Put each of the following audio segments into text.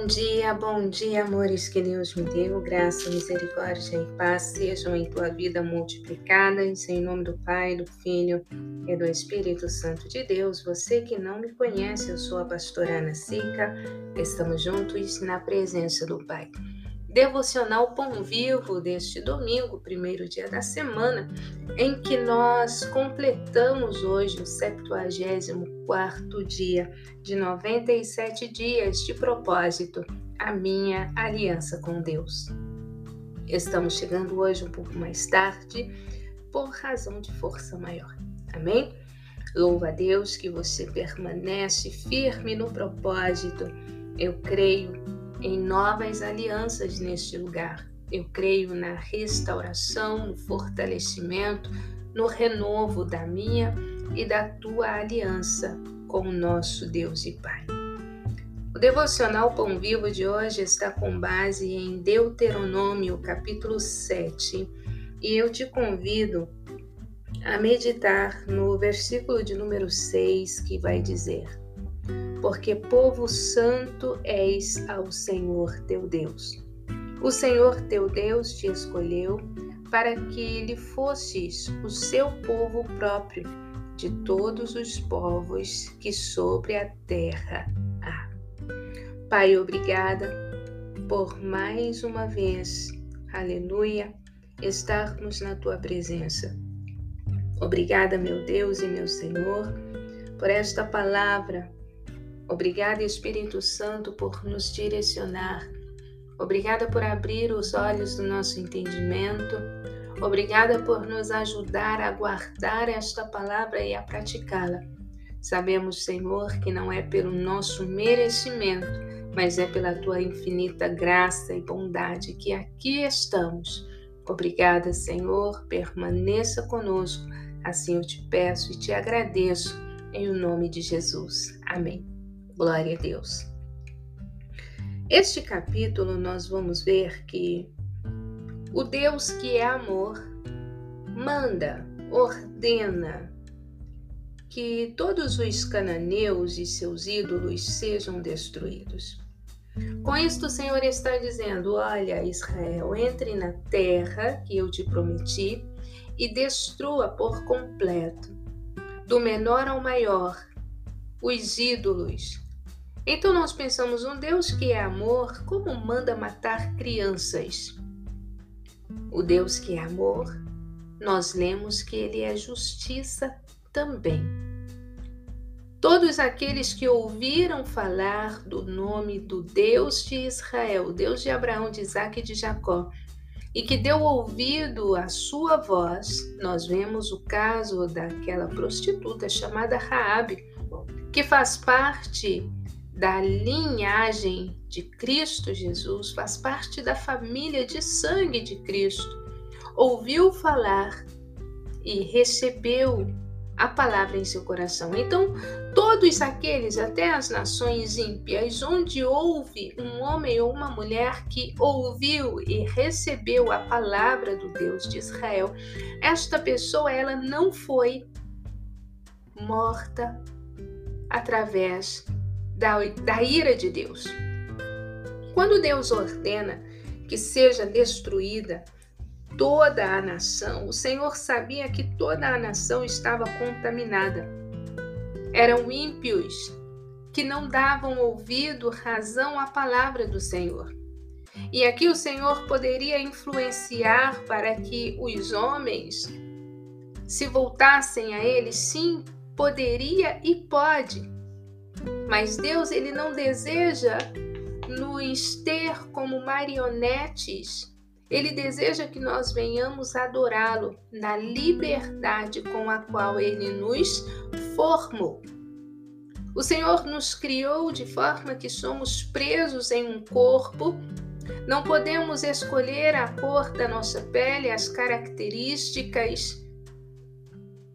Bom dia, bom dia, amores que Deus me deu. Graça, misericórdia e paz sejam em tua vida multiplicadas. Em nome do Pai, do Filho e do Espírito Santo de Deus. Você que não me conhece, eu sou a pastora Ana Sica. Estamos juntos na presença do Pai. Devocional Pão Vivo deste domingo, primeiro dia da semana, em que nós completamos hoje o 74 dia de 97 dias de propósito, a minha aliança com Deus. Estamos chegando hoje um pouco mais tarde, por razão de força maior. Amém? Louva a Deus que você permanece firme no propósito. Eu creio em novas alianças neste lugar. Eu creio na restauração, no fortalecimento, no renovo da minha e da tua aliança com o nosso Deus e Pai. O devocional Pão Vivo de hoje está com base em Deuteronômio, capítulo 7, e eu te convido a meditar no versículo de número 6 que vai dizer: porque povo santo és ao Senhor teu Deus. O Senhor teu Deus te escolheu para que lhe fosses o seu povo próprio de todos os povos que sobre a terra há. Pai, obrigada por mais uma vez, aleluia, estarmos na tua presença. Obrigada, meu Deus e meu Senhor, por esta palavra Obrigada, Espírito Santo, por nos direcionar. Obrigada por abrir os olhos do nosso entendimento. Obrigada por nos ajudar a guardar esta palavra e a praticá-la. Sabemos, Senhor, que não é pelo nosso merecimento, mas é pela tua infinita graça e bondade que aqui estamos. Obrigada, Senhor, permaneça conosco. Assim eu te peço e te agradeço, em o nome de Jesus. Amém. Glória a Deus. Este capítulo nós vamos ver que o Deus que é amor manda, ordena que todos os cananeus e seus ídolos sejam destruídos. Com isto, o Senhor está dizendo: Olha, Israel, entre na terra que eu te prometi e destrua por completo, do menor ao maior, os ídolos, então nós pensamos um Deus que é amor, como manda matar crianças? O Deus que é amor, nós lemos que ele é justiça também. Todos aqueles que ouviram falar do nome do Deus de Israel, Deus de Abraão, de Isaac e de Jacó, e que deu ouvido à sua voz, nós vemos o caso daquela prostituta chamada Raabe, que faz parte da linhagem de Cristo Jesus, faz parte da família de sangue de Cristo, ouviu falar e recebeu a palavra em seu coração. Então, todos aqueles, até as nações ímpias, onde houve um homem ou uma mulher que ouviu e recebeu a palavra do Deus de Israel, esta pessoa ela não foi morta através da, da ira de Deus. Quando Deus ordena que seja destruída toda a nação, o Senhor sabia que toda a nação estava contaminada. Eram ímpios que não davam ouvido, razão à palavra do Senhor. E aqui o Senhor poderia influenciar para que os homens se voltassem a Ele, sim, poderia e pode. Mas Deus ele não deseja nos ter como marionetes. Ele deseja que nós venhamos adorá-lo na liberdade com a qual ele nos formou. O Senhor nos criou de forma que somos presos em um corpo. Não podemos escolher a cor da nossa pele, as características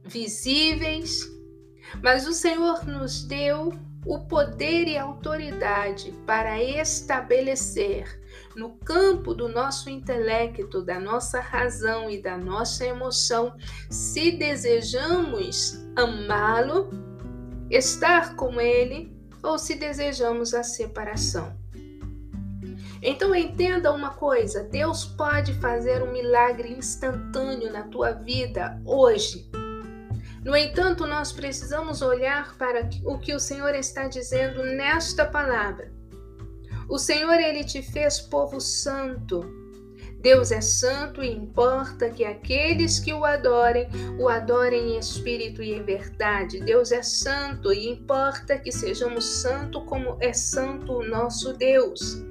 visíveis, mas o Senhor nos deu o poder e autoridade para estabelecer no campo do nosso intelecto, da nossa razão e da nossa emoção, se desejamos amá-lo, estar com ele ou se desejamos a separação. Então entenda uma coisa: Deus pode fazer um milagre instantâneo na tua vida hoje. No entanto, nós precisamos olhar para o que o Senhor está dizendo nesta palavra. O Senhor ele te fez povo santo. Deus é santo e importa que aqueles que o adorem, o adorem em espírito e em verdade. Deus é santo e importa que sejamos santo como é santo o nosso Deus.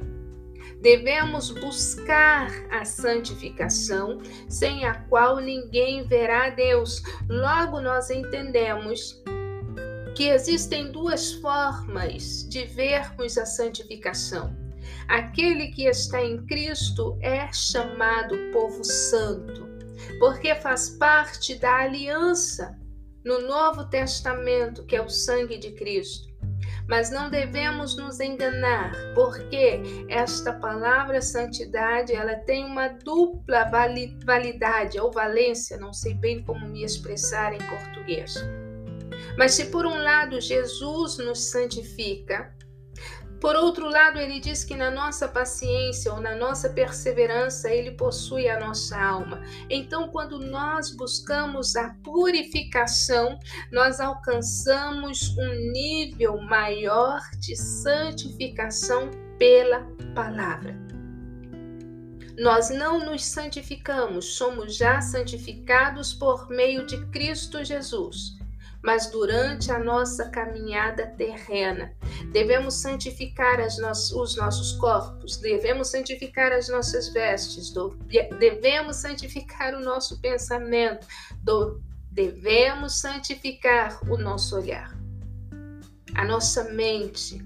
Devemos buscar a santificação, sem a qual ninguém verá Deus. Logo, nós entendemos que existem duas formas de vermos a santificação. Aquele que está em Cristo é chamado povo santo, porque faz parte da aliança no Novo Testamento, que é o sangue de Cristo. Mas não devemos nos enganar, porque esta palavra santidade, ela tem uma dupla validade ou valência, não sei bem como me expressar em português. Mas se por um lado Jesus nos santifica, por outro lado, ele diz que na nossa paciência ou na nossa perseverança, ele possui a nossa alma. Então, quando nós buscamos a purificação, nós alcançamos um nível maior de santificação pela palavra. Nós não nos santificamos, somos já santificados por meio de Cristo Jesus mas durante a nossa caminhada terrena. Devemos santificar os nossos corpos, devemos santificar as nossas vestes, do, devemos santificar o nosso pensamento, do, devemos santificar o nosso olhar, a nossa mente.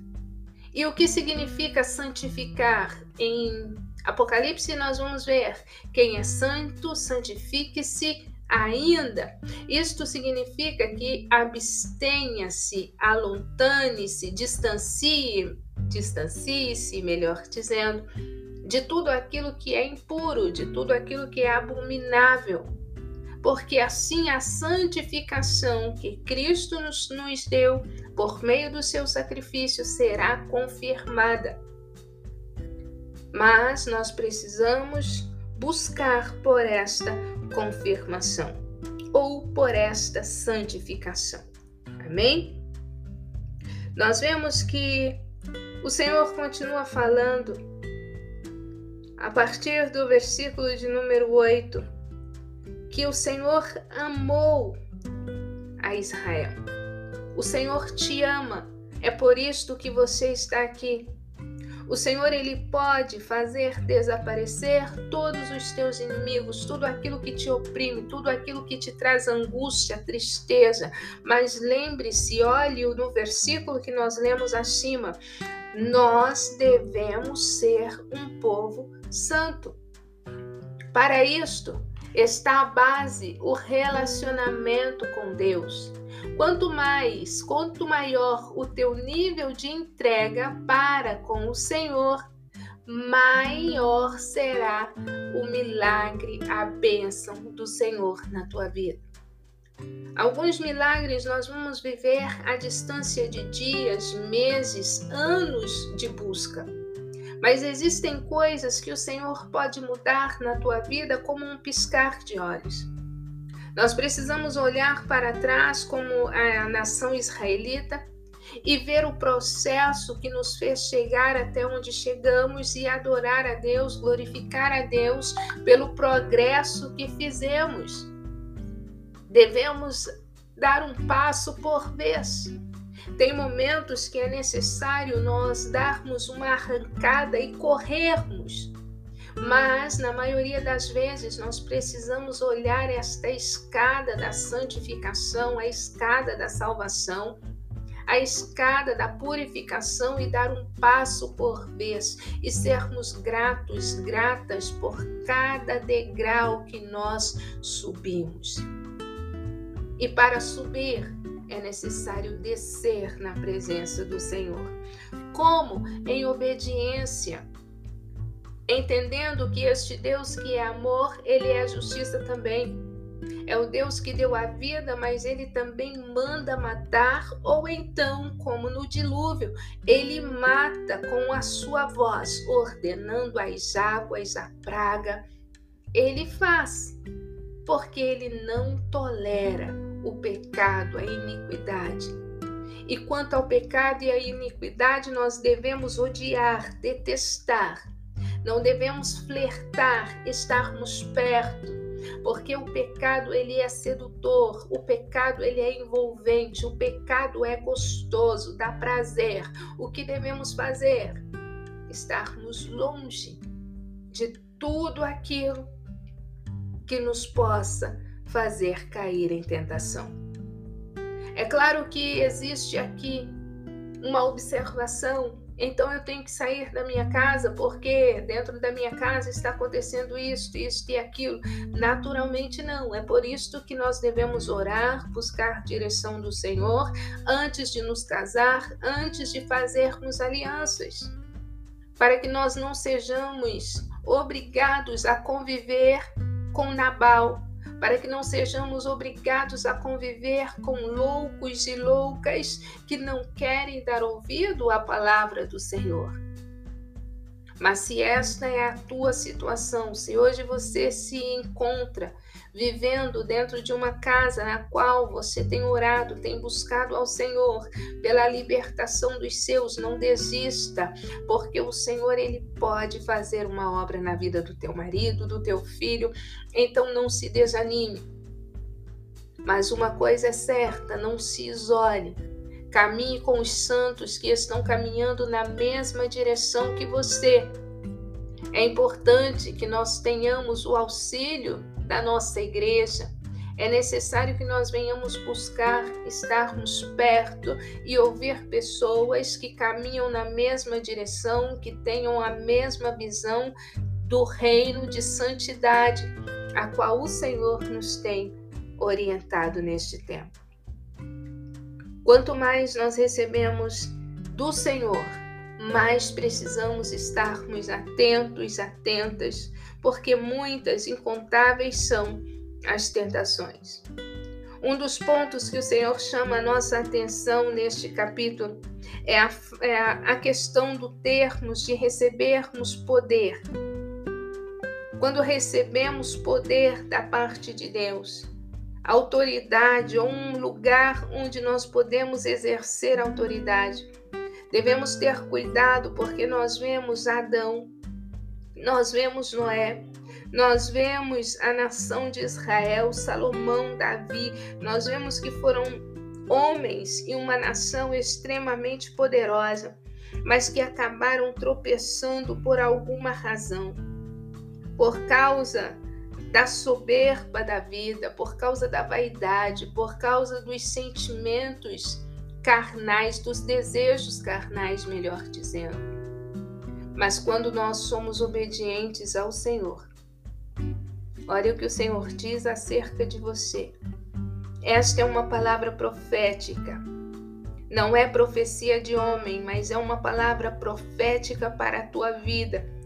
E o que significa santificar? Em Apocalipse nós vamos ver: quem é santo, santifique-se ainda. Isto significa que abstenha-se, alontane-se, distancie, distancie-se, melhor dizendo, de tudo aquilo que é impuro, de tudo aquilo que é abominável. Porque assim a santificação que Cristo nos, nos deu por meio do seu sacrifício será confirmada. Mas nós precisamos buscar por esta confirmação ou por esta santificação. Amém? Nós vemos que o Senhor continua falando a partir do versículo de número 8 que o Senhor amou a Israel. O Senhor te ama. É por isto que você está aqui. O Senhor ele pode fazer desaparecer todos os teus inimigos, tudo aquilo que te oprime, tudo aquilo que te traz angústia, tristeza. Mas lembre-se, olhe no versículo que nós lemos acima, nós devemos ser um povo santo. Para isto está a base, o relacionamento com Deus. Quanto mais, quanto maior o teu nível de entrega para com o Senhor, maior será o milagre, a bênção do Senhor na tua vida. Alguns milagres nós vamos viver à distância de dias, meses, anos de busca. Mas existem coisas que o Senhor pode mudar na tua vida como um piscar de olhos. Nós precisamos olhar para trás como a nação israelita e ver o processo que nos fez chegar até onde chegamos e adorar a Deus, glorificar a Deus pelo progresso que fizemos. Devemos dar um passo por vez. Tem momentos que é necessário nós darmos uma arrancada e corrermos mas, na maioria das vezes, nós precisamos olhar esta escada da santificação, a escada da salvação, a escada da purificação e dar um passo por vez e sermos gratos, gratas por cada degrau que nós subimos. E para subir, é necessário descer na presença do Senhor. Como? Em obediência entendendo que este Deus que é amor, ele é justiça também. É o Deus que deu a vida, mas ele também manda matar, ou então, como no dilúvio, ele mata com a sua voz, ordenando as águas, a praga. Ele faz, porque ele não tolera o pecado, a iniquidade. E quanto ao pecado e à iniquidade, nós devemos odiar, detestar. Não devemos flertar, estarmos perto porque o pecado ele é sedutor, o pecado ele é envolvente, o pecado é gostoso, dá prazer. O que devemos fazer? Estarmos longe de tudo aquilo que nos possa fazer cair em tentação. É claro que existe aqui uma observação então eu tenho que sair da minha casa porque dentro da minha casa está acontecendo isto, isto e aquilo. Naturalmente não. É por isso que nós devemos orar, buscar direção do Senhor antes de nos casar, antes de fazermos alianças, para que nós não sejamos obrigados a conviver com Nabal, para que não sejamos obrigados a conviver com loucos e loucas que não querem dar ouvido à palavra do Senhor. Mas se esta é a tua situação, se hoje você se encontra vivendo dentro de uma casa na qual você tem orado, tem buscado ao Senhor pela libertação dos seus, não desista, porque o Senhor ele pode fazer uma obra na vida do teu marido, do teu filho, então não se desanime. Mas uma coisa é certa, não se isole. Caminhe com os santos que estão caminhando na mesma direção que você. É importante que nós tenhamos o auxílio da nossa igreja. É necessário que nós venhamos buscar estarmos perto e ouvir pessoas que caminham na mesma direção, que tenham a mesma visão do reino de santidade, a qual o Senhor nos tem orientado neste tempo. Quanto mais nós recebemos do Senhor, mais precisamos estarmos atentos, atentas, porque muitas, incontáveis são as tentações. Um dos pontos que o Senhor chama a nossa atenção neste capítulo é a, é a questão do termos de recebermos poder. Quando recebemos poder da parte de Deus, autoridade ou um lugar onde nós podemos exercer autoridade. Devemos ter cuidado porque nós vemos Adão, nós vemos Noé, nós vemos a nação de Israel, Salomão, Davi, nós vemos que foram homens e uma nação extremamente poderosa, mas que acabaram tropeçando por alguma razão. Por causa da soberba da vida, por causa da vaidade, por causa dos sentimentos carnais, dos desejos carnais, melhor dizendo. Mas quando nós somos obedientes ao Senhor, olha o que o Senhor diz acerca de você. Esta é uma palavra profética. Não é profecia de homem, mas é uma palavra profética para a tua vida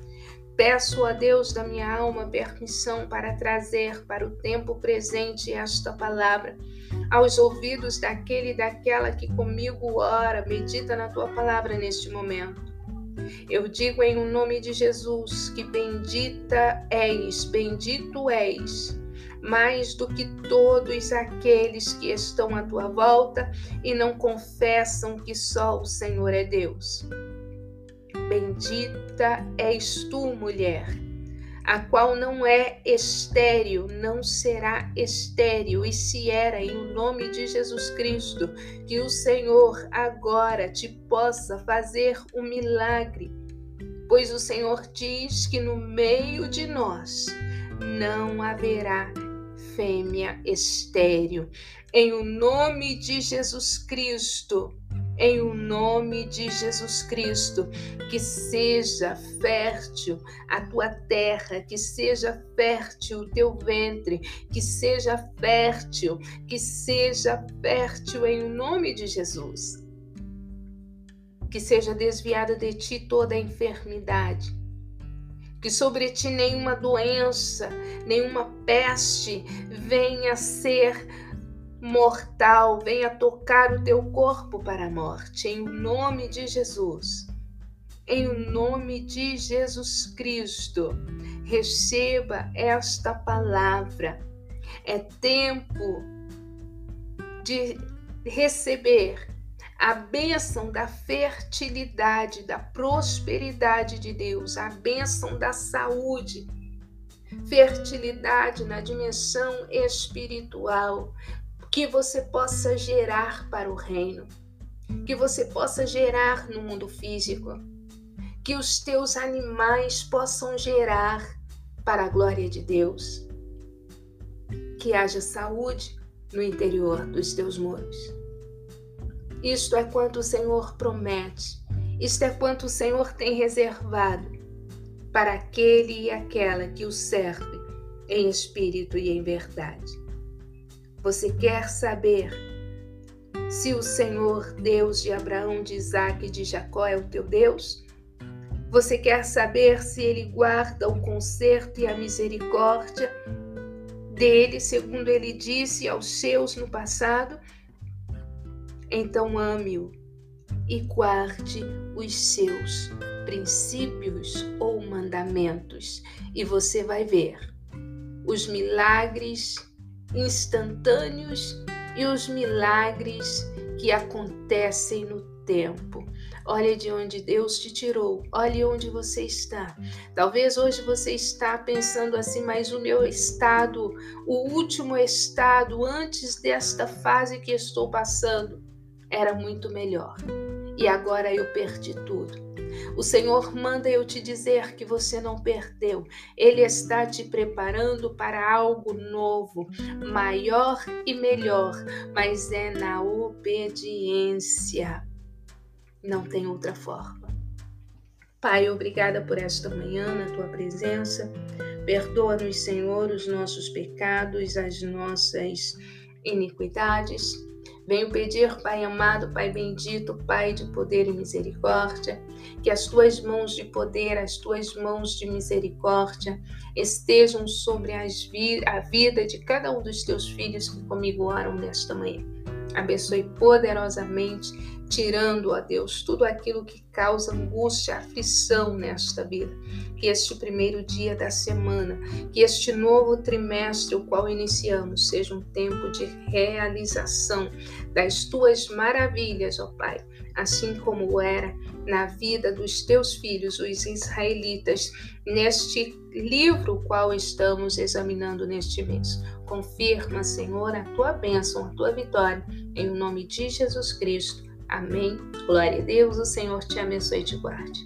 Peço a Deus da minha alma permissão para trazer para o tempo presente esta palavra aos ouvidos daquele e daquela que comigo ora, medita na tua palavra neste momento. Eu digo em nome de Jesus que bendita és, bendito és, mais do que todos aqueles que estão à tua volta e não confessam que só o Senhor é Deus. Bendita és tu, mulher, a qual não é estéril, não será estéril, e se era em o nome de Jesus Cristo, que o Senhor agora te possa fazer um milagre, pois o Senhor diz que no meio de nós não haverá fêmea estéril. Em o nome de Jesus Cristo, em o nome de Jesus Cristo, que seja fértil a tua terra, que seja fértil o teu ventre, que seja fértil, que seja fértil em o nome de Jesus. Que seja desviada de ti toda a enfermidade, que sobre ti nenhuma doença, nenhuma peste venha ser mortal, venha tocar o teu corpo para a morte, em nome de Jesus. Em nome de Jesus Cristo, receba esta palavra. É tempo de receber a bênção da fertilidade, da prosperidade de Deus, a bênção da saúde, fertilidade na dimensão espiritual, que você possa gerar para o reino, que você possa gerar no mundo físico, que os teus animais possam gerar para a glória de Deus, que haja saúde no interior dos teus muros isto é quanto o Senhor promete, isto é quanto o Senhor tem reservado para aquele e aquela que o serve em espírito e em verdade. Você quer saber se o Senhor, Deus de Abraão, de Isaac e de Jacó, é o teu Deus? Você quer saber se ele guarda o conserto e a misericórdia dele, segundo ele disse aos seus no passado? então ame-o e guarde os seus princípios ou mandamentos, e você vai ver os milagres instantâneos e os milagres que acontecem no tempo. Olha de onde Deus te tirou, olhe onde você está. Talvez hoje você está pensando assim, mas o meu estado, o último estado antes desta fase que estou passando, era muito melhor. E agora eu perdi tudo. O Senhor manda eu te dizer que você não perdeu. Ele está te preparando para algo novo, maior e melhor, mas é na obediência. Não tem outra forma. Pai, obrigada por esta manhã na tua presença. Perdoa-nos, Senhor, os nossos pecados, as nossas iniquidades. Venho pedir, Pai amado, Pai bendito, Pai de poder e misericórdia, que as tuas mãos de poder, as tuas mãos de misericórdia estejam sobre vi a vida de cada um dos teus filhos que comigo oram nesta manhã. Abençoe poderosamente, tirando, ó Deus, tudo aquilo que causa angústia, aflição nesta vida. Que este primeiro dia da semana, que este novo trimestre, o qual iniciamos, seja um tempo de realização das tuas maravilhas, ó Pai, assim como era na vida dos teus filhos, os israelitas, neste livro qual estamos examinando neste mês. Confirma, Senhor, a tua bênção, a tua vitória, em nome de Jesus Cristo. Amém. Glória a Deus, o Senhor te abençoe e te guarde.